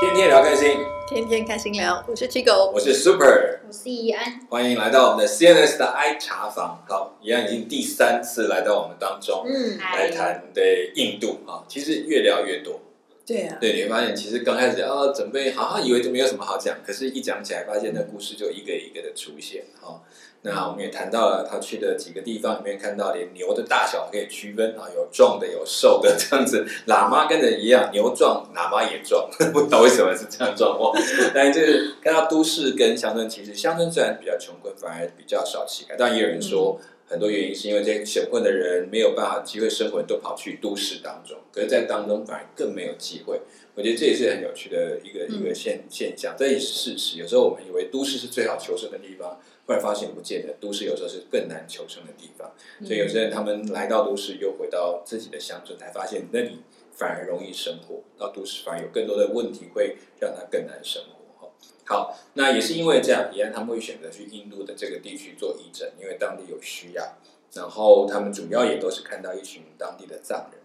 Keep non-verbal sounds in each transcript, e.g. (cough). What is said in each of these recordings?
天天聊开心，天天开心聊，我是七狗，我是 Super，我是怡安，欢迎来到我们的 CNS 的 I 茶房。好，怡安已经第三次来到我们当中，嗯，来谈对印度啊，其实越聊越多。对啊，对，你会发现其实刚开始啊，准备好像以为就没有什么好讲，可是一讲起来，发现那故事就一个一个的出现。哈，那我们也谈到了他去的几个地方里面，看到连牛的大小可以区分啊，有壮的，有瘦的，这样子。喇嘛跟人一样，牛壮，喇嘛也壮，(laughs) 不知道为什么是这样状况。但就是看到都市跟乡村，其实乡村虽然比较穷困，反而比较少乞丐。但也有人说。很多原因是因为这些穷困的人没有办法机会生活，都跑去都市当中，可是，在当中反而更没有机会。我觉得这也是很有趣的一个一个现现象，这也是事实。有时候我们以为都市是最好求生的地方，后来发现不见得，都市有时候是更难求生的地方。所以有些人他们来到都市，又回到自己的乡村，才发现那里反而容易生活，到都市反而有更多的问题会让他更难生活。好，那也是因为这样，宜安他们会选择去印度的这个地区做义诊，因为当地有需要。然后他们主要也都是看到一群当地的藏人。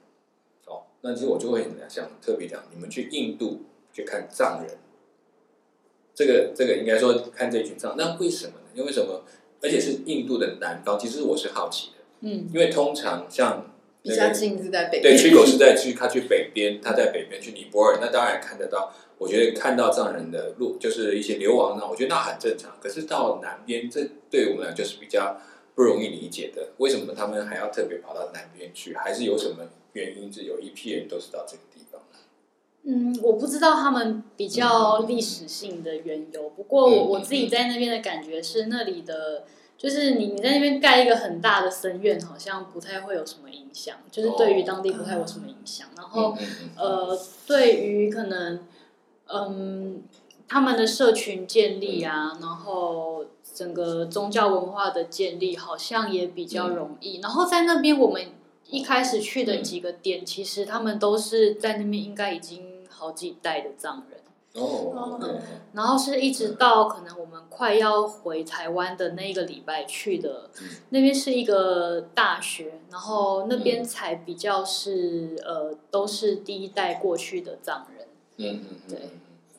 哦，那其实我就会想特别讲，你们去印度去看藏人，这个这个应该说看这群藏，那为什么呢？因为什么？而且是印度的南方，其实我是好奇的。嗯，因为通常像。比较近是在北对，去狗是在去他去北边，他在北边去尼泊尔，那当然看得到。我觉得看到藏人的路，就是一些流亡呢，我觉得那很正常。可是到南边，这对我们来就是比较不容易理解的。为什么他们还要特别跑到南边去？还是有什么原因？是有一批人都是到这个地方嗯，我不知道他们比较历史性的缘由。不过我我自己在那边的感觉是，那里的。就是你你在那边盖一个很大的僧院，好像不太会有什么影响，就是对于当地不太有什么影响。然后呃，对于可能嗯他们的社群建立啊，然后整个宗教文化的建立，好像也比较容易。然后在那边我们一开始去的几个点，其实他们都是在那边应该已经好几代的藏人。哦，然后是一直到可能我们快要回台湾的那一个礼拜去的，那边是一个大学，然后那边才比较是呃，都是第一代过去的藏人。嗯嗯，对。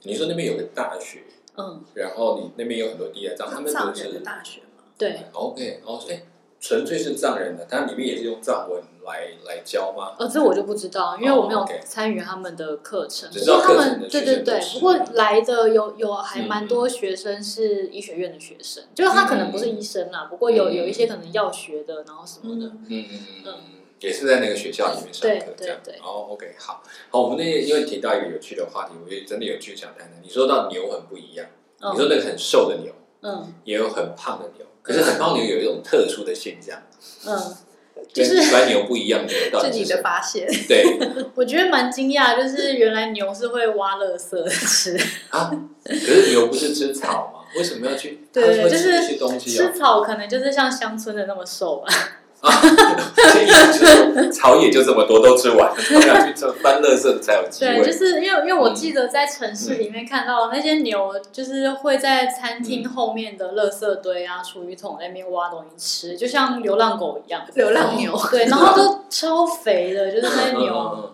你说那边有个大学，嗯，然后你那边有很多第一代藏，他们藏人的大学嘛？对。OK，哦，哎，纯粹是藏人的，它里面也是用藏文。来来教吗？呃，这我就不知道，因为我没有参与他们的课程。不过他们对对对，不过来的有有还蛮多学生是医学院的学生，就是他可能不是医生啦，不过有有一些可能药学的，然后什么的，嗯嗯嗯，也是在那个学校里面上课这样。哦，OK，好，好，我们那因为提到一个有趣的话题，我也真的有趣想谈谈。你说到牛很不一样，你说那个很瘦的牛，嗯，也有很胖的牛，可是很胖牛有一种特殊的现象，嗯。就是跟牛不一样 (laughs) 的，自己的发现。对，(laughs) 我觉得蛮惊讶，就是原来牛是会挖垃圾吃啊。可是牛不是吃草吗？为什么要去？对，就是吃草，可能就是像乡村的那么瘦吧。啊，草野就这么多，都吃完，要去做翻垃圾才有机会。对，就是因为因为我记得在城市里面看到那些牛，就是会在餐厅后面的垃圾堆啊、厨余桶那边挖东西吃，就像流浪狗一样。流浪牛，对，然后都超肥的，就是那些牛，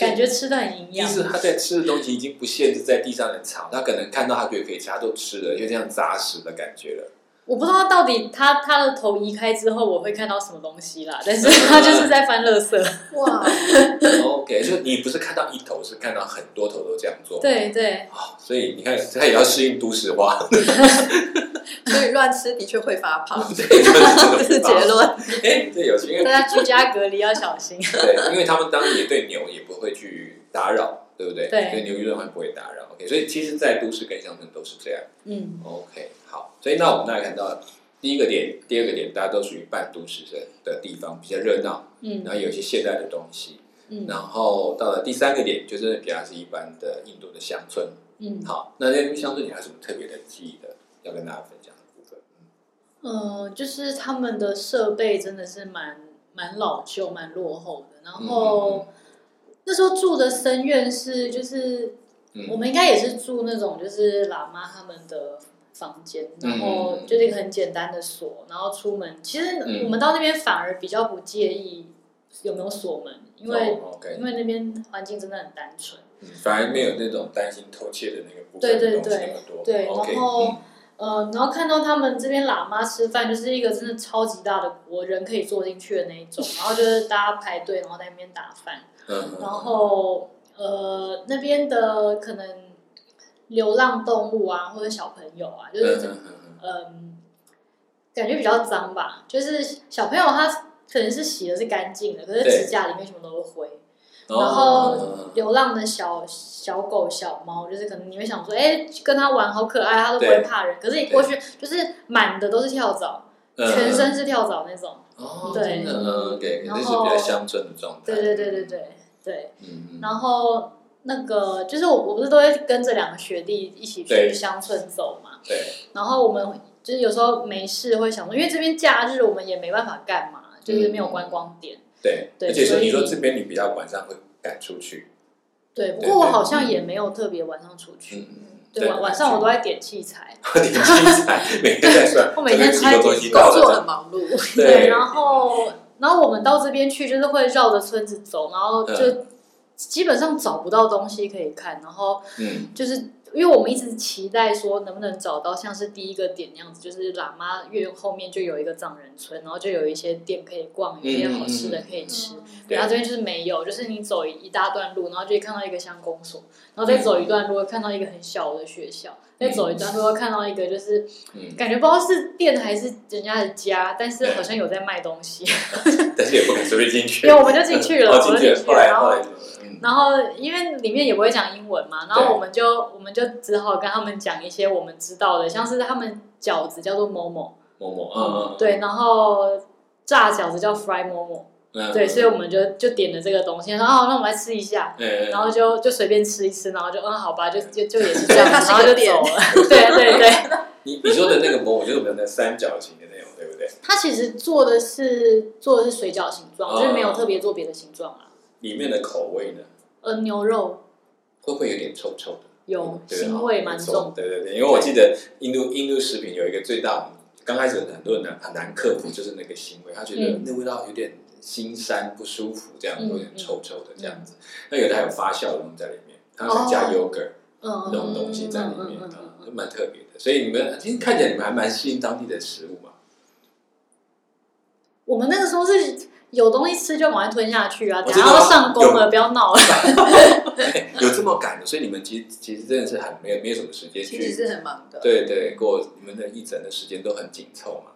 感觉吃的很营养。意思他在吃的东西已经不限制在地上的草，他可能看到他觉得可以吃，他都吃了，就这样杂食的感觉了。我不知道到底他他的头移开之后我会看到什么东西啦，但是他就是在翻垃圾。哇，(laughs) OK，就你不是看到一头，是看到很多头都这样做。对对。哦，所以你看他也要适应都市化，(laughs) 所以乱吃的确会发胖。(laughs) 这是结论。哎，这有趣。大家居家隔离要小心。对，因为他们当然也对牛也不会去打扰，对不对？对。对牛舆论会不会打扰？OK，所以其实，在都市跟乡村都是这样。嗯。OK。好，所以那我们大家看到第一个点，第二个点，大家都属于半都市的的地方，比较热闹，嗯，然后有一些现代的东西，嗯，然后到了第三个点，就是比较是一般的印度的乡村，嗯，好，那那乡村你还有什么特别的记忆的，要跟大家分享的部分？嗯，就是他们的设备真的是蛮蛮老旧、蛮落后的，然后那时候住的僧院是就是。我们应该也是住那种就是喇嘛他们的房间，然后就是一个很简单的锁，然后出门。其实我们到那边反而比较不介意有没有锁门，因为、因为那边环境真的很单纯。嗯反而没有那种担心偷窃的那个部分对对对。对然后、嗯呃，然后看到他们这边喇嘛吃饭，就是一个真的超级大的锅，人可以坐进去的那一种，然后就是大家排队，然后在那边打饭，嗯，然后呃那边的可能流浪动物啊，或者小朋友啊，就嗯是嗯嗯嗯嗯，感觉比较脏吧，就是小朋友他可能是洗的是干净的，可是指甲里面什么都是灰。哦然后流浪的小小狗、小猫，就是可能你会想说，哎，跟它玩好可爱，它都不会怕人。可是你过去就是满的都是跳蚤，嗯全身是跳蚤那种。哦，对嗯，OK，这是然后比较乡村的状态。对对对对对对。嗯嗯，然后那个就是我我不是都会跟着两个学弟一起去乡村走嘛，对，然后我们就是有时候没事会想说，因为这边假日我们也没办法干嘛，就是没有观光点。对，对而且说所以你说这边你比较晚上会赶出去，对，不对对过我好像也没有特别晚上出去。嗯，对，晚晚上我都在点器材。(laughs) 点器材，每天在算，(laughs) 我每天工作很忙碌，(laughs) 对然后然后我们到这边去，就是会绕着村子走，然后就嗯。基本上找不到东西可以看，然后嗯。就是因为我们一直期待说能不能找到像是第一个点那样子，就是喇嘛院后面就有一个藏人村，然后就有一些店可以逛，有一些好吃的可以吃。对，然后这边就是没有，就是你走一大段路，然后就会看到一个乡公所，然后再走一段路会看到一个很小的学校，再走一段路会看到一个就是嗯，感觉不知道是店还是人家的家，但是好像有在卖东西。(laughs) 但是也不敢随便进去，因为我们就进去了，哦我进，去然后然后因为里面也不会讲英文嘛，然后我们就我们就只好跟他们讲一些我们知道的，像是他们饺子叫做某某，某某嗯嗯对，然后炸饺子叫 fry 某某，嗯对，所以我们就就点了这个东西，然后哦，那我们来吃一下。嗯然后就就随便吃一吃，然后就嗯好吧，就就就也是这 (laughs) 样然后就是一个店走了。(laughs) 对对对，(laughs) 你你说的那个某某就是我们的三角形的那种，对不对？它其实做的是做的是水饺形状，就是没有哦特别做别的形状啊。里面的口味呢，呃，牛肉会不会有点臭臭的？有腥味蛮重，对对对，因为我记得印度印度食品有一个最大，刚开始很多人难很难克服，就是那个腥味，他觉得嗯那味道有点腥膻不舒服，这样嗯有点臭臭的这样子。那有的还有发酵的东西在里面，它是加 yogurt 嗯那种东西在里面嗯嗯嗯啊嗯，就蛮特别的。所以你们其实看起来你们还蛮适应当地的食物嘛。我们那个时候是有东西吃就赶快吞下去啊，等下要上工了，不要闹了。哎 (laughs) 有这么赶的，所以你们其实其实真的是很没有没有什么时间去，其实是很忙的。对对，过你们的一整的时间都很紧凑嘛。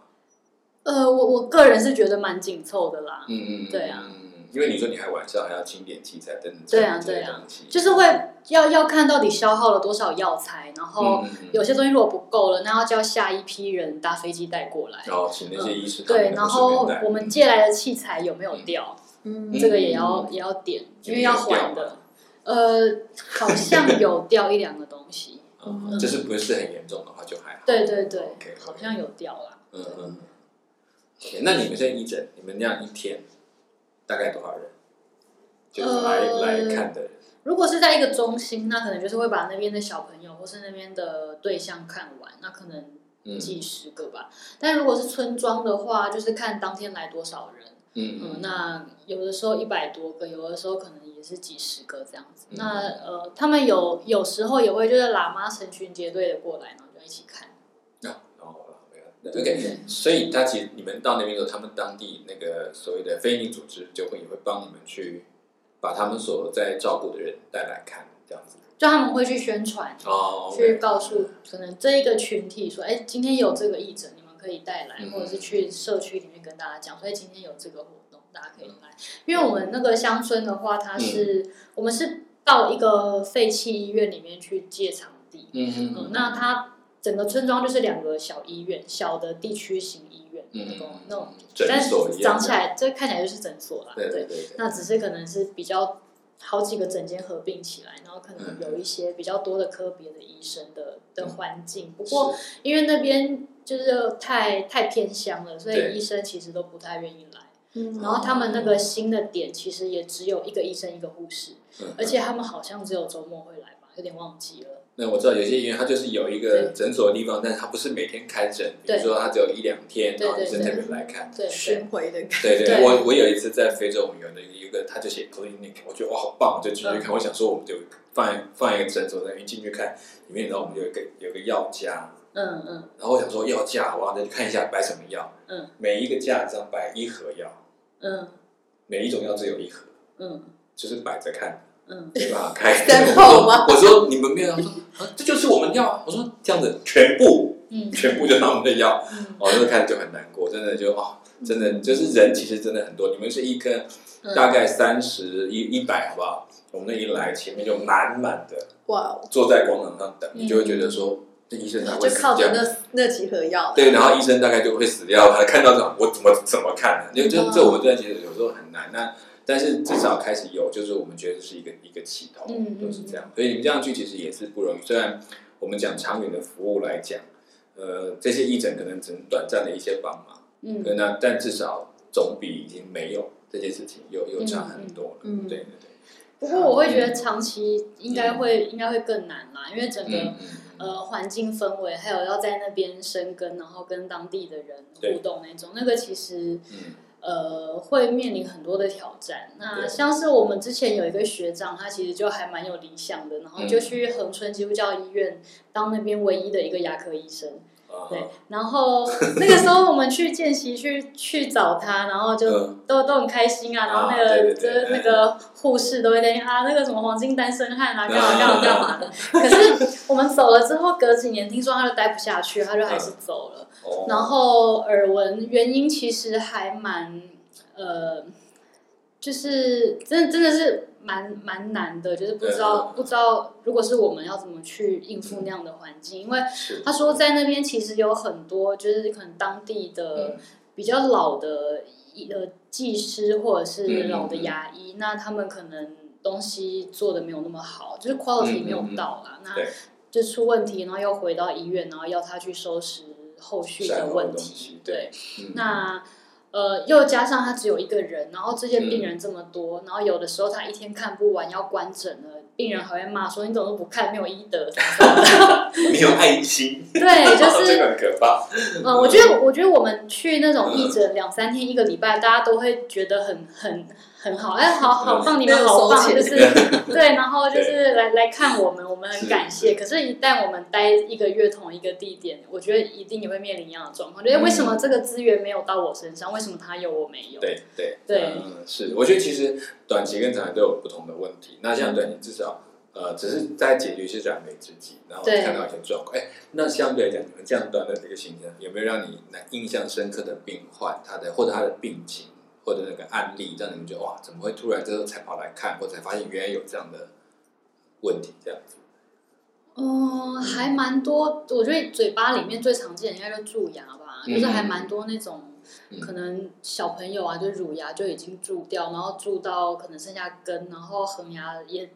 呃，我我个人是觉得蛮紧凑的啦，嗯嗯，嗯对啊嗯，因为你说你还晚上还要清点器材等等，对啊对啊东西就是会要要看到底消耗了多少药材，然后有些东西如果不够了，那要叫下一批人搭飞机带过来。然后请那些医师他对，然后我们借来的器材有没有掉，嗯这个也要也要点，因为要还的。呃，好像有掉一两个东西，嗯，这是不是很严重的话就还好。对对对好像有掉啦。嗯嗯。OK，那你们现在义诊，你们那样一天大概多少人？就是来、呃来看的人。如果是在一个中心，那可能就是会把那边的小朋友或是那边的对象看完，那可能嗯几十个吧。但如果是村庄的话，就是看当天来多少人。嗯嗯，那有的时候一百多个，有的时候可能也是几十个这样子。嗯那呃，他们有有时候也会就是喇嘛成群结队的过来，然后就一起看。，OK，所以他其实你们到那边的时候，他们当地那个所谓的非营利组织就会也会帮你们去把他们所在照顾的人带来看，这样子。就他们会去宣传，哦去告诉可能这一个群体说，哎，今天有这个义诊，你们可以带来，嗯。或者是去社区里面跟大家讲，所以今天有这个活动，大家可以来。因为我们那个乡村的话，它是、我们是到一个废弃医院里面去借场地，嗯嗯嗯，那它整个村庄就是两个小医院，小的地区型医院，嗯那种那种，诊但所一样是长起来这看起来就是诊所啦，对对对对，那只是可能是比较好几个诊间合并起来，然后可能有一些比较多的科别的医生的的环境。不过因为那边就是太太偏乡了，所以医生其实都不太愿意来。嗯。然后他们那个新的点其实也只有一个医生一个护士，嗯而且他们好像只有周末会来吧，有点忘记了。那我知道有些医院它就是有一个诊所的地方，但是它不是每天开诊，比如说它只有一两天，然后医生特别来看。对，巡回的。对对，我我有一次在非洲，我们有的一个，他就写 clinic，我觉得哇好棒，就进去看。我想说，我们就放放一个诊所在，一进去看里面，然后我们有一个有个药架，嗯嗯，然后我想说药架，我要再去看一下摆什么药，嗯，每一个架上摆一盒药，嗯，每一种药只有一盒，嗯，就是摆着看。嗯，没办法开。我说，我说你们没有，他说啊，这就是我们要。我说这样子全部，嗯，全部就是他们的药。哦，那看就很难过，真的就哦，真的就是人其实真的很多。你们是一颗大概三十一一百，好不好？我们那一来前面就满满的，哇，坐在广场上等，你就会觉得说，这医生才会就靠着那那几盒药，对，然后医生大概就会死掉。他看到这种，我怎么怎么看呢？因为这这我们在其实有时候很难。那但是至少开始有，就是我们觉得是一个一个起头，都是这样。所以你们这样去其实也是不容易。虽然我们讲长远的服务来讲，呃，这些义诊可能只能短暂的一些帮忙，嗯，那但至少总比已经没有这件事情又又差很多了。嗯，对对对。不过我会觉得长期应该会应该会更难啦，因为整个呃环境氛围，还有要在那边生根，然后跟当地的人互动那种，那个其实。呃，会面临很多的挑战。那像是我们之前有一个学长，他其实就还蛮有理想的，然后就去恒春基督教医院当那边唯一的一个牙科医生。对，然后 (laughs) 那个时候我们去见习，去去找他，然后就都都很开心啊。然后那个就是那个护士都会在啊，那个什么黄金单身汉啊，干嘛干嘛干嘛的。可是我们走了之后，隔几年听说他就待不下去，他就还是走了。然后耳闻原因其实还蛮呃，就是真的真的是蛮蛮难的，就是不知道不知道如果是我们要怎么去应付那样的环境，因为他说在那边其实有很多就是可能当地的比较老的呃技师或者是老的牙医，那他们可能东西做的没有那么好，就是 quality 没有到啦，那就出问题，然后又回到医院，然后要他去收拾。后续的问题，对，那呃，又加上他只有一个人，然后这些病人这么多，然后有的时候他一天看不完，要关诊了，病人还会骂说：“你怎么都不看？没有医德，(laughs) 没有爱心。”对，就是 (laughs) 这个很可怕。嗯，我觉得，我觉得我们去那种义诊两三天、一个礼拜，大家都会觉得很很。很好，哎，好好棒，你们好棒，就是 (laughs) 对，然后就是来来看我们，我们很感谢。可是，一旦我们待一个月同一个地点，我觉得一定也会面临一样的状况，就是为什么这个资源没有到我身上？为什么他有我没有？对对对，嗯，是，我觉得其实短期跟长期都有不同的问题。那像短期至少呃，只是在解决一些燃眉之急，然后看到一些状况。哎，那相对来讲，你们这样短的这个行程，有没有让你印象深刻的病患，他的或者他的病情？或者那个案例，让你们觉得哇，怎么会突然这时候才跑来看，或才发现原来有这样的问题这样子？嗯，还蛮多。我觉得嘴巴里面最常见的应该就蛀牙吧，就是还蛮多那种可能小朋友啊，就乳牙就已经蛀掉，然后蛀到可能剩下根，然后恒牙也。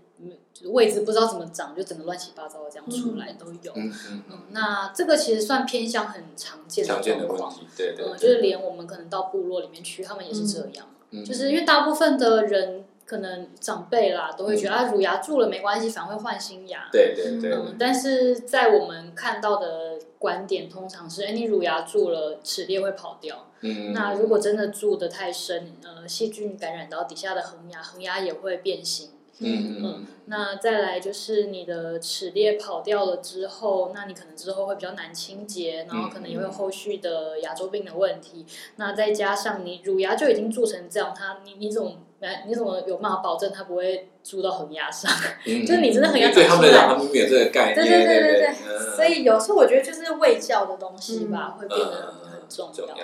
位置不知道怎么长，就整个乱七八糟的这样出来都有。嗯嗯那这个其实算偏向很常见的状况，对对。嗯，就是连我们可能到部落里面去，他们也是这样。嗯。就是因为大部分的人可能长辈啦，都会觉得啊，乳牙蛀了没关系，反而会换新牙。对对对。嗯，但是在我们看到的观点，通常是：哎，你乳牙蛀了，齿列会跑掉。嗯。那如果真的蛀的太深，呃，细菌感染到底下的恒牙，恒牙也会变形。嗯嗯，那再来就是你的齿列跑掉了之后，那你可能之后会比较难清洁，然后可能也会有后续的牙周病的问题。那再加上你乳牙就已经蛀成这样，它你你怎么来？你怎么有办法保证它不会蛀到恒牙上？(laughs) 就是你真的很要对他们来讲，他们没有这个概念。对对对对对。所以有时候我觉得就是喂教的东西吧，会变得很重要。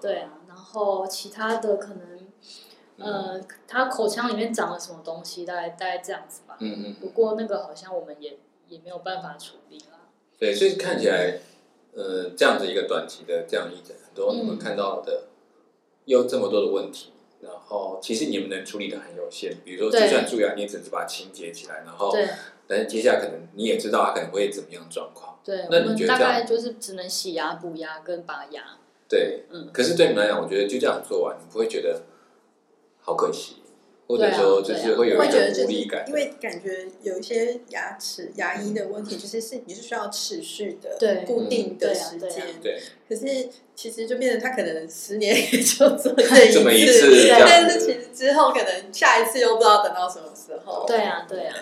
对啊，然后其他的可能。呃，他口腔里面长了什么东西？大概大概这样子吧。嗯嗯。不过那个好像我们也也没有办法处理啦。对，所以看起来，呃，这样子一个短期的这样一诊，很多你们看到的有这么多的问题，然后其实你们能处理的很有限。比如说，就算蛀牙，你也只是把它清洁起来，然后，但是接下来可能你也知道它可能会怎么样状况。对，那你觉得大概就是只能洗牙、补牙跟拔牙。对，嗯。可是对你们来讲，我觉得就这样做完，你不会觉得？好可惜，或者说就是会有一种无力感。因为感觉有一些牙齿牙医的问题，就是是你是需要持续的、对固定的时嗯对啊间。对，可是其实就变成他可能十年 (laughs) 也就做这 (laughs) 这么一次，但是其实之后可能下一次又不知道等到什么时候。对啊，对啊，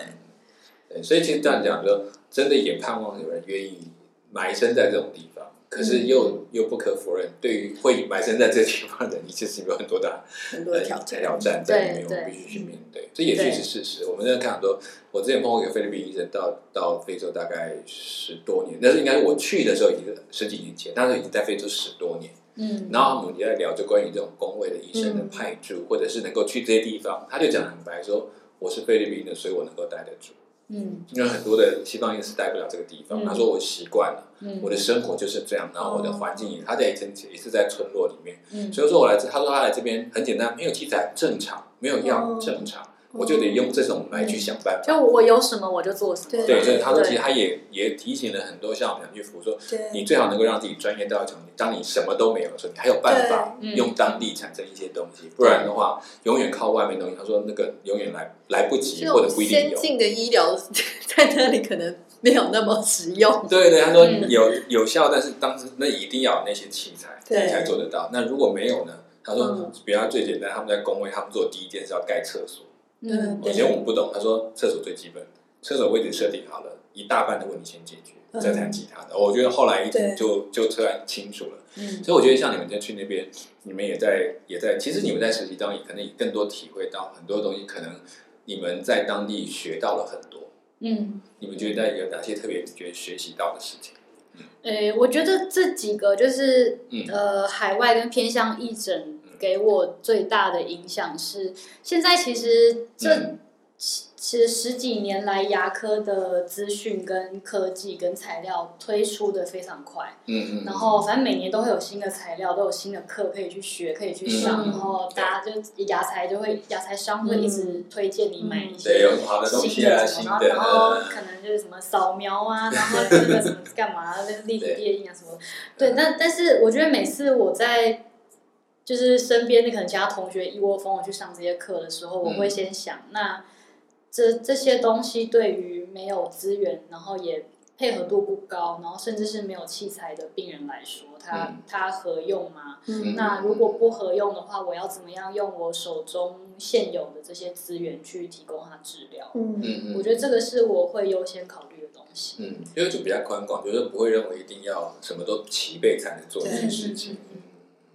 对，所以其实这样讲，就真的也盼望有人愿意埋身在这种地方。可是又、又不可否认，对于会埋身在这地方的你，(laughs) 其实有很多的很多的挑战。挑战在里面，我们必须去面对。这也确实事实。我们在看很多，我之前碰过一个菲律宾医生，到到非洲大概十多年，但是应该我去的时候已经十几年前，但是已经在非洲十多年。嗯，然后我们也在聊，就关于这种工位的医生的派驻，或者是能够去这些地方，他就讲得很白，说我是菲律宾的，所以我能够待得住。嗯因为很多的西方人是待不了这个地方，嗯他说我习惯了，嗯我的生活就是这样，然后我的环境也，他在以前也是在村落里面，嗯所以说我来这，他说他来这边很简单，没有记载正常，没有药哦正常，我就得用这种来去想办法。就我有什么我就做什么。对对，所以他说其实他也也提醒了很多像我们去服说，对，你最好能够让自己专业到一种，当你什么都没有的时候，你还有办法用当地产生一些东西，不然的话，永远靠外面东西。他说那个永远来来不及，或者不一定有。先进的医疗 (laughs) 在那里可能没有那么实用。对对，他说嗯有有效，但是当时那一定要有那些器材对才做得到。那如果没有呢？他说嗯，比方最简单，他们在工位，他们做第一件事要盖厕所。以前我们不懂，他说厕所最基本，厕所位置设定好了，一大半的问题先解决，嗯再谈其他的。我觉得后来一就就突然清楚了。嗯所以我觉得像你们在去那边，你们也在也在，其实你们在实习当中也可能也更多体会到很多东西，可能你们在当地学到了很多。嗯。你们觉得有哪些特别觉得学习到的事情？诶，我觉得这几个就是、嗯呃，海外跟偏向义诊给我最大的影响是，现在其实这、嗯。其其实十几年来，牙科的资讯跟科技跟材料推出的非常快，嗯嗯，然后反正每年都会有新的材料，都有新的课可以去学，可以去上，嗯。然后大家就牙材就会牙材商会一直推荐你买一些新的什么，然后可能就是什么扫描啊，然后这个 (laughs) 什么干嘛，那个立体电影啊什么，对，但但是我觉得每次我在就是身边的可能其他同学一窝蜂的去上这些课的时候，我会先想，那这这些东西对于没有资源，然后也配合度不高，然后甚至是没有器材的病人来说，它嗯它合用吗？嗯那如果不合用的话，我要怎么样用我手中现有的这些资源去提供他治疗？嗯嗯嗯，我觉得这个是我会优先考虑的东西。嗯，因为就比较宽广，就是不会认为一定要什么都齐备才能做这件事情。嗯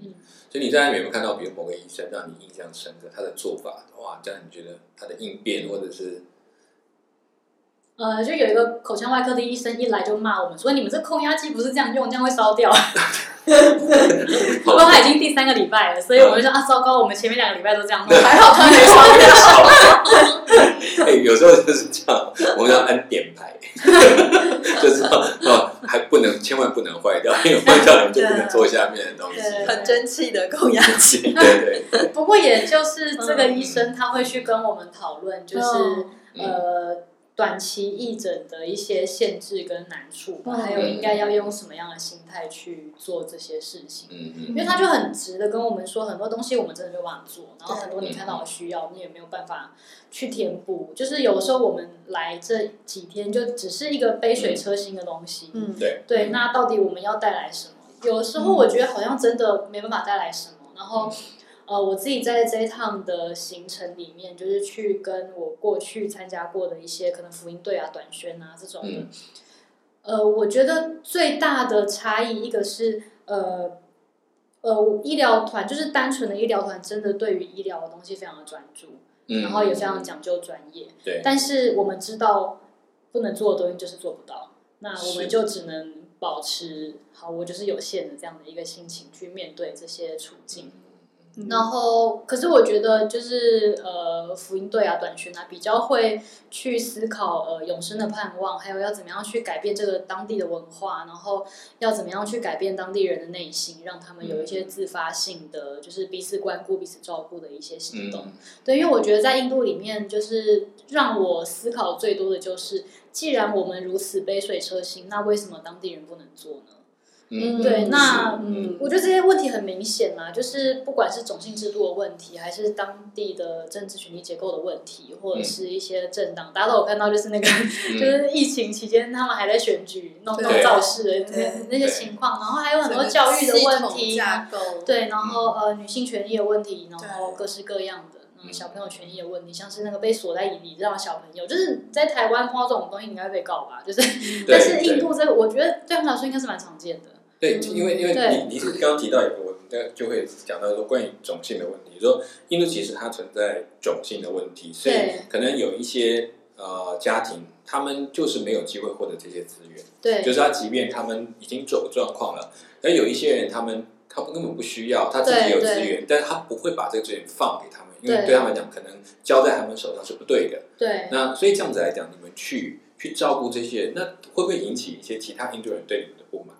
嗯所以你在那边有没有看到，比如某个医生让你印象深刻，他的做法，哇，这样你觉得他的应变或者是呃，就有一个口腔外科的医生一来就骂我们说：“你们这空压机不是这样用，这样会烧掉。(laughs) ”不过他已经第三个礼拜了，所以我们就说啊，糟糕，我们前面两个礼拜都这样弄，还好他没烧掉。(laughs) 哎、有时候就是这样，我们要按点牌，(laughs) 就是哦，还不能，千万不能坏掉，因为坏掉你就不能做下面的东西。很争气的供氧机。对对，(laughs) 不过也就是这个医生他会去跟我们讨论，就是、嗯呃短期义诊的一些限制跟难处还有应该要用什么样的心态去做这些事情。嗯嗯因为他就很直的跟我们说，很多东西我们真的没有办法做，然后很多你看到的需要，你也没有办法去填补。就是有时候我们来这几天，就只是一个杯水车薪的东西。嗯，对，对，那到底我们要带来什么？有时候我觉得好像真的没办法带来什么。然后，呃，我自己在这一趟的行程里面，就是去跟我过去参加过的一些可能福音队啊、短宣啊这种的。嗯呃，我觉得最大的差异，一个是呃呃医疗团，就是单纯的医疗团，真的对于医疗的东西非常的专注，嗯，然后也非常讲究专业。对，但是我们知道不能做的东西就是做不到，那我们就只能保持好，我就是有限的这样的一个心情去面对这些处境。嗯然后，可是我觉得就是呃，福音队啊、短裙啊，比较会去思考呃永生的盼望，还有要怎么样去改变这个当地的文化，然后要怎么样去改变当地人的内心，让他们有一些自发性的，就是彼此关顾、彼此照顾的一些行动。嗯对，因为我觉得在印度里面，就是让我思考最多的就是，既然我们如此杯水车薪，那为什么当地人不能做呢？嗯，对，嗯那嗯，我觉得这些问题很明显啦，就是不管是种姓制度的问题，还是当地的政治权力结构的问题，或者是一些政党，大家都有看到，就是那个、(laughs) 就是疫情期间他们还在选举弄弄造势的那些情况，然后还有很多教育的问题，架构，对，然后呃女性权益的问题，然后各式各样的。嗯嗯，小朋友权益的问题，像是那个被锁在椅里让小朋友，就是在台湾碰到这种东西，应该会被告吧？就是，但是印度这个，我觉得对他们来说应该是蛮常见的。对，因为因为对。你你是刚刚提到一个问题，就会讲到说关于种姓的问题，说印度其实它存在种姓的问题，所以可能有一些呃家庭，他们就是没有机会获得这些资源，对，就是他即便他们已经走状况了，而有一些人他们他根本不需要，他自己有资源，但是他不会把这个资源放给他们，因为对。对他们来讲，可能交在他们手上是不对的。对，那所以这样子来讲，你们去去照顾这些人，那会不会引起一些其他印度人对你们的不满？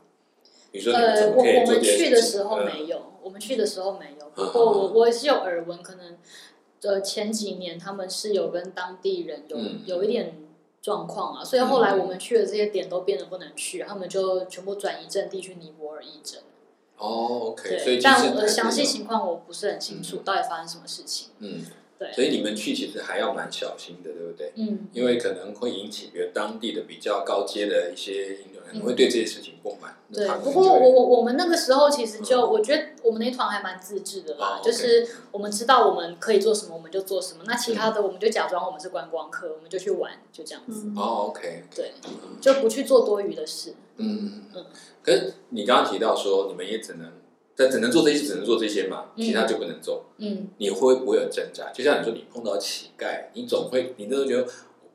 呃，么我我们去的时候没有，我们去的时候没有。不嗯过嗯我我是有耳闻，可能呃前几年他们是有跟当地人有嗯。有一点状况啊，所以后来我们去的这些点都变得不能去，他们就全部转移阵地去尼泊尔义诊。哦，OK，所以对，但其实还是呃详细情况我不是很清楚，到底发生什么事情。嗯，对，所以你们去其实还要蛮小心的，对不对？嗯，因为可能会引起比如当地的比较高阶的一些印度人嗯会对这些事情不满。对不过我我我们那个时候其实就，嗯。我觉得我们那一团还蛮自制的啦，哦就是我们知道我们可以做什么，我们就做什么。那其他嗯的我们就假装我们是观光客，我们就去玩，就这样子，嗯，哦，OK，对，就不去做多余的事。嗯。嗯。可是你刚刚提到说你们也只能，但只能做这些，只能做这些嘛，嗯其他就不能做。嗯，你会不会有挣扎？就像你说，你碰到乞丐，你总会，你都会觉得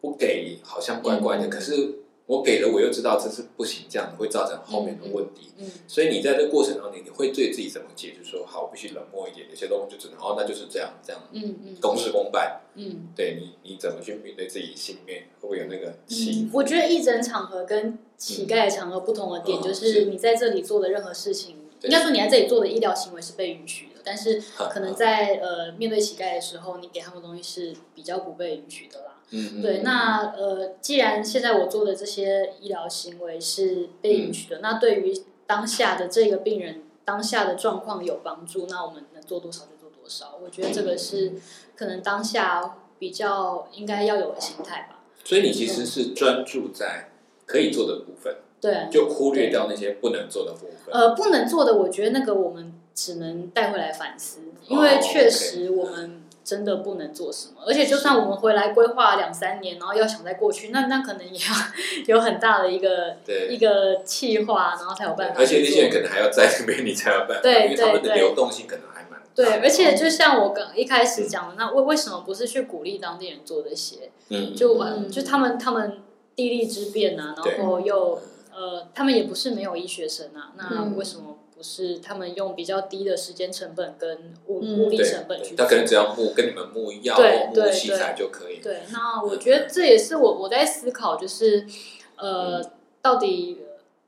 我不给好像怪怪的，嗯可是我给了，我又知道这是不行，这样会造成后面的问题。嗯所以你在这个过程当中，你会对自己怎么解？就是说，好，我必须冷漠一点，有些东西就只能哦，那就是这样，这样嗯嗯公事公办。嗯对你，你怎么去面对自己心里面会不会有那个起嗯，我觉得义诊场合跟乞丐的场合不同的点，嗯就是是你在这里做的任何事情，对应该说你在这里做的医疗行为是被允许的，但是嗯可能在呃面对乞丐的时候，你给他们东西是比较不被允许的啦。嗯嗯对，那呃，既然现在我做的这些医疗行为是被允许的，那对于当下的这个病人当下的状况有帮助，那我们能做多少就做多少。我觉得这个是可能当下比较应该要有的心态吧。所以你其实是专注在可以做的部分，对，就忽略掉那些不能做的部分。呃，不能做的，我觉得那个我们只能带回来反思，因为哦确实我们真的不能做什么，而且就算我们回来规划两三年，然后要想再过去，那那可能也要 (laughs) 有很大的一个对。一个计划，然后才有办法而。且那些人可能还要在那边，你才有办法，对因为他们的对对。流动性可能还蛮对，而且就像我刚一开始讲的，那为为什么不是去鼓励当地人做这些？嗯，就嗯。就他们他们地利之便啊，然后又呃，他们也不是没有医学生啊，那嗯。为什么不是他们用比较低的时间成本跟物嗯。物力成本去做？他可能只要木跟你们木药木对器材就可以。对，那我觉得这也是我我在思考，就是呃，到底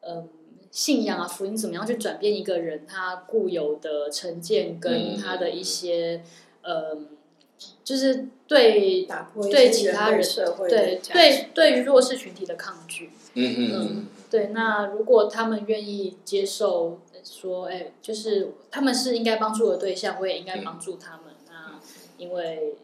呃信仰啊福音怎么样去转变一个人他固有的成见跟嗯他的一些呃，就是对打破对其他人社会对对对于弱势群体的抗拒。嗯嗯。嗯对，那如果他们愿意接受说，哎，就是他们是应该帮助的对象，我也应该帮助他们。那因为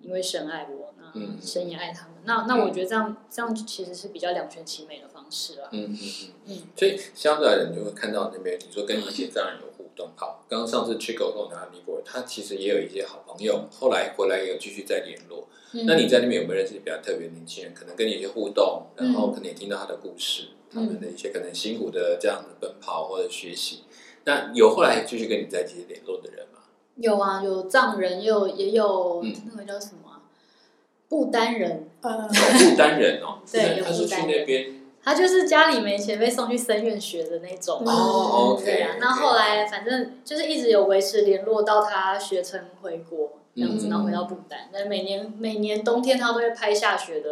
因为神爱我，那嗯神也爱他们。那那我觉得这样这样其实是比较两全其美的方式了。嗯嗯嗯嗯所以相对来讲，你就会看到那边，你说跟一些这样有互动。好，刚刚上次去狗跟我谈尼泊尔，他其实也有一些好朋友，后来回来也有继续再联络。嗯那你在那边有没有认识比较特别的年轻人？可能跟你一些互动，然后嗯可能也听到他的故事，他们的一些可能辛苦的这样的奔跑或者学习。那有后来继续跟你在一起联络的人吗？有啊，有藏人，也有也有嗯那个叫什么啊不丹人，呃，不丹人哦，(laughs) 对有他是去那边他就是家里没钱被送去僧院学的那种。哦，OK，对啊，那后来反正就是一直有维持联络，到他学成回国这样子，嗯然后回到不丹。那每年每年冬天他都会拍下雪的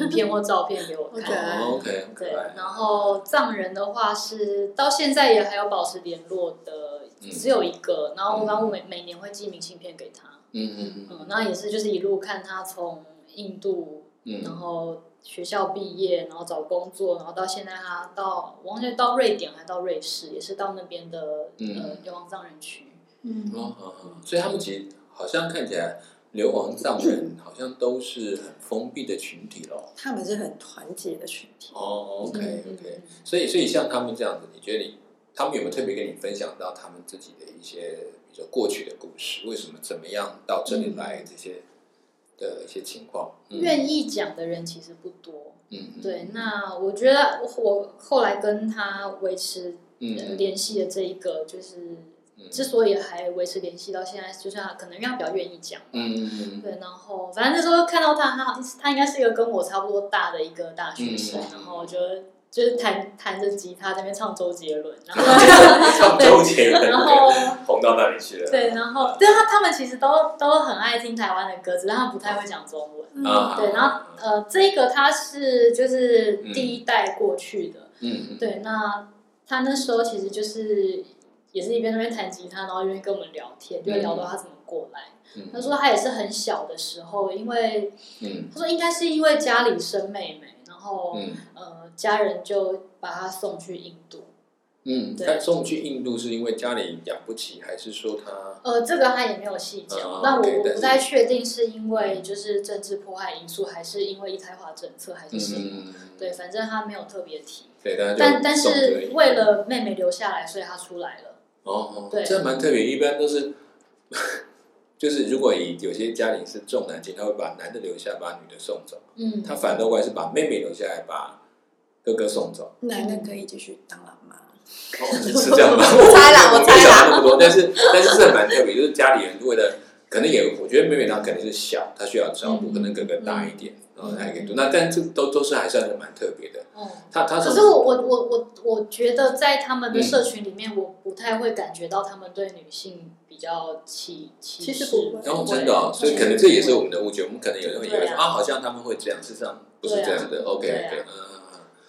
影片或照片给我 (laughs) 看。对，然后藏人的话是到现在也还有保持联络的，嗯只有一个。然后然后我每每年会寄明信片给他，嗯嗯嗯嗯，那也是就是一路看他从印度嗯然后学校毕业，然后找工作，然后到现在他到我忘记到瑞典还到瑞士，也是到那边的、嗯呃流亡藏人区。嗯，哦哦哦，所以他们其实好像看起来流亡藏人 (laughs) 好像都是很封闭的群体咯。他们是很团结的群体。哦，OK 嗯 OK，所以所以像他们这样子，你觉得你他们有没有特别跟你分享到他们自己的一些，比如说过去的故事，为什么怎么样到这里来这些的一些情况？嗯愿意讲的人其实不多。嗯嗯对，那我觉得我我后来跟他维持联系的这一个，就是嗯之所以还维持联系到现在，就是他可能因为他比较愿意讲。嗯嗯嗯对，然后反正那时候看到他，他他应该是一个跟我差不多大的一个大学生，嗯然后就就是弹弹着吉他在那边唱周杰伦，然后 (laughs) 唱周杰伦，然后红到那里去了。对，然后对他他们其实都都很爱听台湾的歌，只是他们不太会讲中文。啊，对，然后呃，这个他是就是第一代过去的，嗯嗯对，那他那时候其实就是也是一边那边弹吉他，然后一边跟我们聊天，就聊到他怎么过来。嗯他说他也是很小的时候，因为嗯他说应该是因为家里生妹妹，然后、嗯呃家人就把他送去印度。嗯，对他送去印度是因为家里养不起，还是说他呃，这个他也没有细讲，哦那我我不太确定是因为就是政治迫害因素，还是因为一胎化政策，还是什么。嗯对，反正他没有特别提，对，但但但是为了妹妹留下来，所以他出来了。哦，对这蛮特别，一般都是。就是如果以有些家庭是重男轻，他会把男的留下，把女的送走。嗯，他反倒过来是把妹妹留下来，把哥哥送走。男的可以继续当老妈。哦，是是这样吗？(laughs) 我猜啦我猜想到那么多，但是但是这蛮特别，就是家里人为了可能也，我觉得妹妹她可能是小，她需要照顾，嗯可能哥哥大一点，然后还可以读。那但这都都是还算是蛮特别的。哦。他他可是我我我我我觉得在他们的嗯社群里面，我不太会感觉到他们对女性比较歧歧视。其实不会然后真的哦，所以可能这也是我们的误解。我们可能有人会以为啊说啊，好像他们会这样，事实上不是这样的。OK 对啊 OK，嗯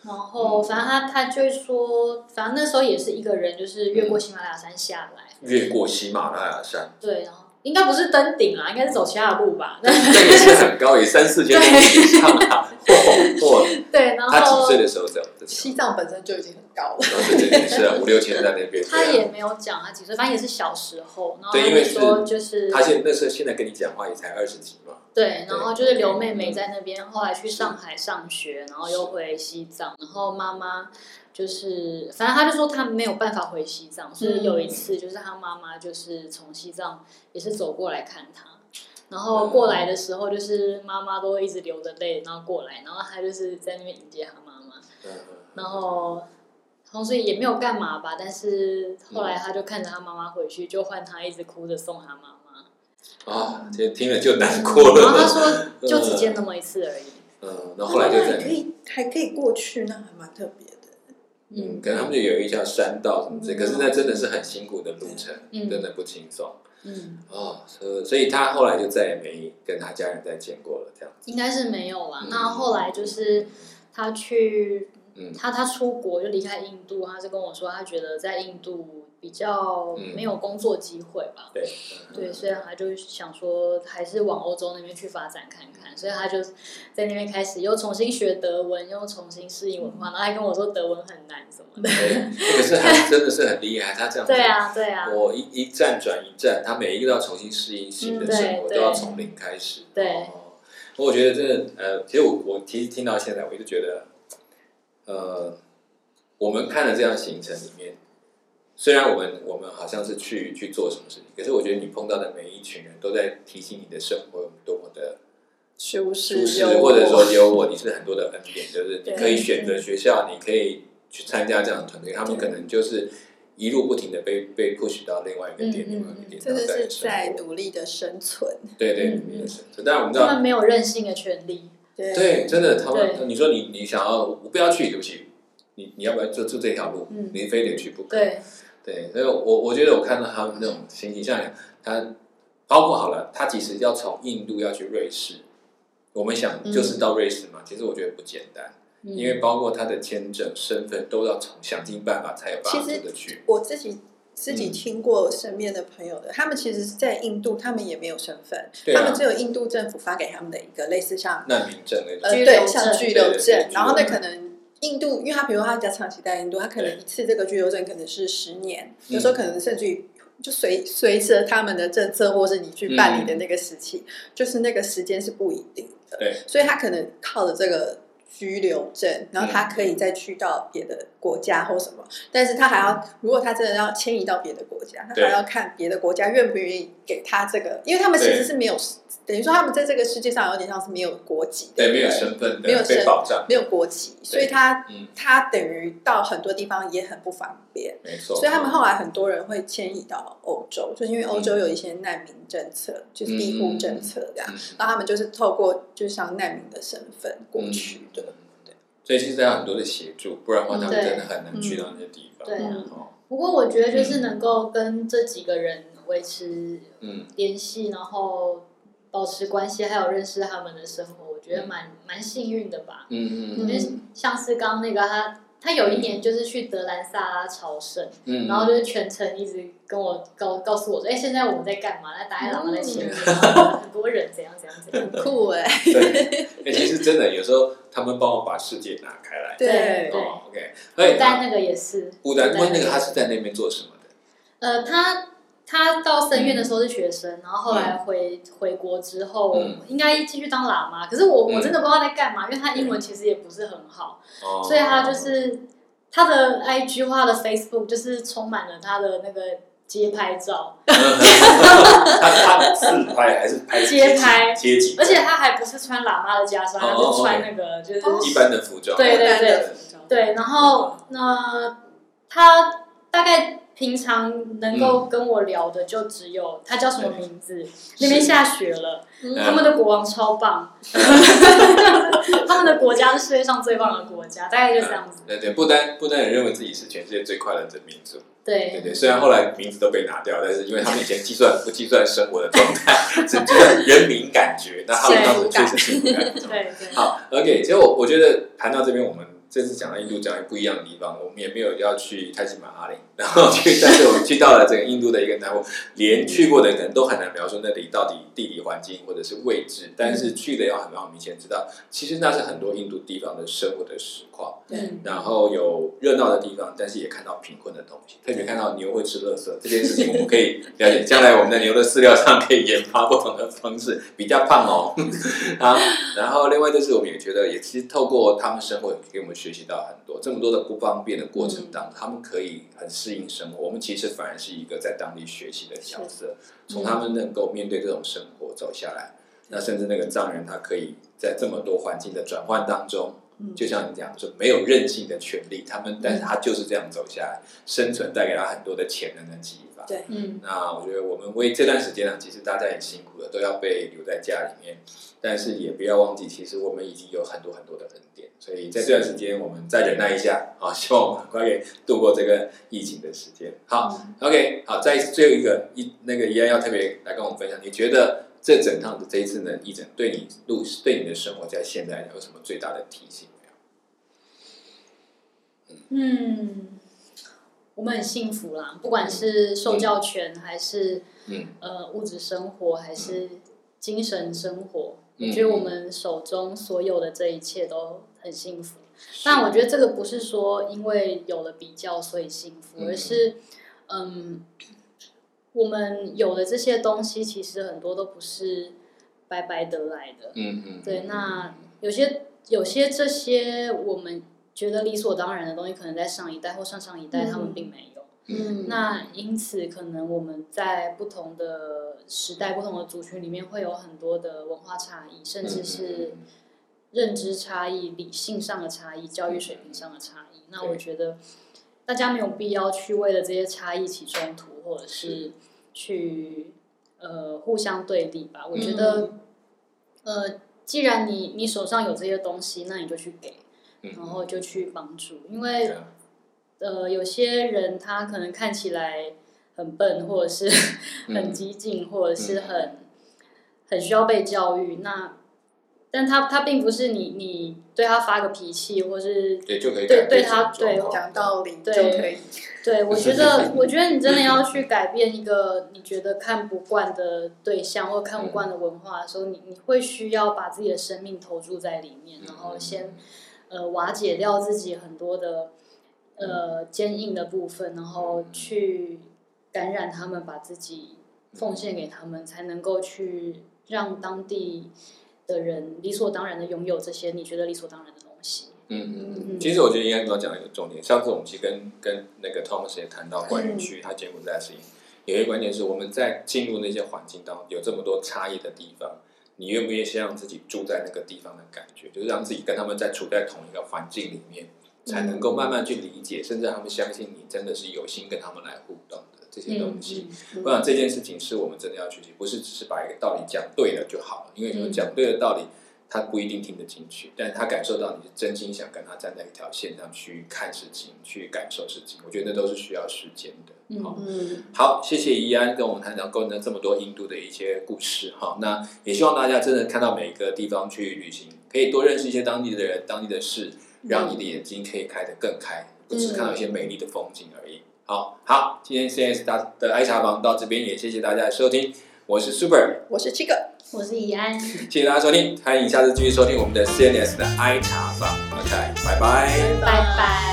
然后反正他他就说，反正那时候也是一个人，就是越过喜马拉雅山下来。嗯，越过喜马拉雅山，对，然后应该不是登顶啦，应该是走其他的路吧。那也是很高，也三四千米以上啊。嚯嚯！对，然后他几岁的时候这样？这样西藏本身就已经很高了。然后对对对，是啊，五六千在那边。(laughs) 他也没有讲他几岁，反正也是小时候。然后对因为说就是他现那时候现在跟你讲话也才二十几嘛。对，然后就是刘妹妹在那边，后来去上海上学，然后又回西藏，然后妈妈就是，反正他就说他没有办法回西藏，所以有一次就是他妈妈就是从西藏也是走过来看他，然后过来的时候就是妈妈都会一直流着泪，然后过来，然后他就是在那边迎接他妈妈，嗯然后。然后所以也没有干嘛吧，但是后来他就看着他妈妈回去，就换他一直哭着送他妈妈。啊，这听了就难过了然后他了。说就只见那么一次而已。嗯，然后后来就在那还可以还可以过去，那还蛮特别的。嗯，可能他们就有一条山道什么之类，可是那真的是很辛苦的路程，嗯真的不轻松嗯，哦。所所以他后来就再也没跟他家人再见过了，这样子。应该是没有啦。嗯那后来就是他去，嗯他他出国就离开印度，他是跟我说，他觉得在印度比较嗯没有工作机会吧。对嗯对，所以他就想说，还是往欧洲那边去发展看看，所以他就在那边开始又重新学德文，又重新适应文化，然后还跟我说德文很难什么的。对，可是他真的是很厉害，他这样子对啊，对啊，我一一站转一站，他每一个都要重新适应新的生活，嗯都要从零开始。对哦，我觉得真的，呃，其实我我其实听到现在，我就觉得，呃，我们看了这样行程里面，虽然我们我们好像是去去做什么事情，可是我觉得你碰到的每一群人都在提醒你的生活有多么的舒舒适，或者说有我，你是很多的恩典，就是你可以选择学校，你可以去参加这样的团队，他们可能就是一路不停的被被 push 到另外一个点，另外一个点，真的是在努力的生存。对对嗯努力的生存。当然我们知道，他们没有任性的权利。对对，真的，他们你说你你想要，我不要去，对不起，你你要不要就就这条路，嗯你非得去不可。对，所以我我觉得我看到他们那种心情，像他包括好了，他其实要从印度要去瑞士，我们想就是到瑞士嘛，其实我觉得不简单，嗯因为包括他的签证、身份都要从想尽办法才有办法其实出得去。我自己自己听过身边的朋友的，他们其实是在印度，他们也没有身份，他们只有印度政府发给他们的一个类似像难民证那种，呃居留证对像居留对对对证，然后那可能。印度，因为他比如说他比较长期在印度，他可能一次这个居留证可能是十年，嗯有时候可能甚至于就随随着他们的政策，或是你去办理的那个时期，就是那个时间是不一定的。对，所以他可能靠着这个居留证，然后他可以再去到别的国家或什么，但是他还要，如果他真的要迁移到别的国家，他还要看别的国家愿不愿意给他这个，因为他们其实是没有，等于说他们在这个世界上有点像是没有国籍的，对，没有身份，没有保障，没有国籍，所以他嗯，他等于到很多地方也很不方便。没错。所以他们后来很多人会迁移到欧洲，就是因为欧洲有一些难民政策，就是庇护政策这样，嗯然后他们就是透过就像难民的身份过去的。嗯所以其实还有很多的协助，不然的话他们真的很难去到那些地方。对啊。不过我觉得就是能够跟这几个人维持嗯，联系，然后保持关系，还有认识他们的生活，我觉得蛮蛮幸运的吧。嗯嗯。因为像是刚刚那个他，他有一年就是去德兰萨拉朝圣，嗯，然后就是全程一直跟我告告诉我说，哎，现在我们在干嘛？那达赖喇嘛在前面，很多人怎样怎样怎样。很酷哎、对，哎，其实真的有时候他们帮我把世界拿开来。对对哦，OK，所以但那个也是，古丹问那个他是在那边做什么的？呃，他他到深院的时候是学生，然后后来回、回国之后，嗯。应该继续当喇嘛。可是我、嗯。我真的不知道他在干嘛，因为他英文其实也不是很好，哦，所以他就是他的 IG 或他的 Facebook 就是充满了他的那个街拍照，(laughs) 他他自拍还是拍街拍。街景，而且他还不是穿喇嘛的袈裟，他哦是穿那个就是、哦一般的服装。对对对。对，然后那他大概平常能够跟我聊的就只有他叫什么名字，那边下雪了，嗯他们的国王超棒，(laughs) 他们的国家是世界上最棒的国家，大概就这样子。对对，不丹不丹也认为自己是全世界最快乐的民族。对。对对，虽然后来名字都被拿掉，但是因为他们以前计算不计算生活的状态，(laughs) 只计算人民感觉，那他们当时确实幸福。对对，好，OK，其实我我觉得谈到这边，我们这次讲到印度这样不一样的地方，我们也没有要去泰姬玛哈陵，然后去，但是我们去到了这个印度的一个南部，连去过的人可能都很难描述那里到底地理环境或者是位置，但是去的要很让我明显知道，其实那是很多印度地方的生活的实况。嗯然后有热闹的地方，但是也看到贫困的东西，特别看到牛会吃垃圾这件事情，我们可以了解。将来我们的牛的饲料上可以研发不同的方式，比较胖哦。(laughs) 啊，然后另外就是我们也觉得，也其实透过他们生活，给我们学习到很多。这么多的不方便的过程当中，他们可以很适应生活。我们其实反而是一个在当地学习的角色，从他们能够面对这种生活走下来。那甚至那个藏人，他可以在这么多环境的转换当中，嗯就像你讲说，没有任性的权利，他们，但是他就是这样走下来，生存带给他很多的潜能的激发。对嗯那我觉得我们为这段时间呢，其实大家也辛苦了，都要被留在家里面，但是也不要忘记，其实我们已经有很多很多的恩典，所以在这段时间我们再忍耐一下好，(laughs) 希望我们很快可以度过这个疫情的时间。好，OK，好，再最后一个一那个怡安要特别来跟我们分享，你觉得这整趟的这一次呢，义诊对你路对你的生活在现在有什么最大的提醒没有？嗯，我们很幸福啦，不管是受教权还是嗯呃物质生活，还是精神生活，嗯我觉得我们手中所有的这一切都很幸福。但我觉得这个不是说因为有了比较所以幸福，嗯而是嗯，我们有的这些东西其实很多都不是白白得来的。嗯嗯，对，那有些有些这些我们觉得理所当然的东西，可能在上一代或上上一代他们并没有。嗯那因此，可能我们在不同的时代、不同的族群里面，会有很多的文化差异，甚至是认知差异、理性上的差异、教育水平上的差异。那我觉得大家没有必要去为了这些差异起冲突，或者是去呃互相对立吧。我觉得，呃，既然你你手上有这些东西，那你就去给，嗯然后就去帮助，因为呃，有些人他可能看起来很笨，或者是 (laughs) 很激进，或者是很很需要被教育。那但他他并不是你你对他发个脾气，或是对就可以对对他对讲道理对就可以。对，我觉得，(laughs) 我觉得你真的要去改变一个你觉得看不惯的对象或看不惯的文化的时候，你你会需要把自己的生命投注在里面，然后先呃瓦解掉自己很多的呃坚硬的部分，然后去感染他们，把自己奉献给他们，才能够去让当地的人理所当然的拥有这些你觉得理所当然的东西。嗯嗯嗯，嗯。其实我觉得应该刚刚讲一个重点，上次我们其实跟跟那个 Thomas 也谈到关于嗯。去他柬埔寨的事情，有一个关键是我们在进入那些环境当中有这么多差异的地方，你愿不愿意先让自己住在那个地方的感觉，就是让自己跟他们在处在同一个环境里面，才能够慢慢去理解，甚至他们相信你真的是有心跟他们来互动。的这些东西。嗯我想这件事情是我们真的要学习，不是只是把一个道理讲对了就好了，因为嗯讲对了道理，他不一定听得进去，但是他感受到你是真心想跟他站在一条线上去看事情、去感受事情，我觉得那都是需要时间的。嗯好，嗯，好，谢谢怡安跟我们谈到跟了这么多印度的一些故事哈。那也希望大家真的看到每个地方去旅行，可以多认识一些当地的人、当地的事，让你的眼睛可以开得更开，不只是看到一些美丽的风景而已。好好，今天 CS 大的爱茶房到这边也谢谢大家的收听，我是 Super，我是七个，我是怡安。谢谢大家收听，欢迎下次继续收听我们的 CNS 的爱茶房。OK，拜拜。拜拜。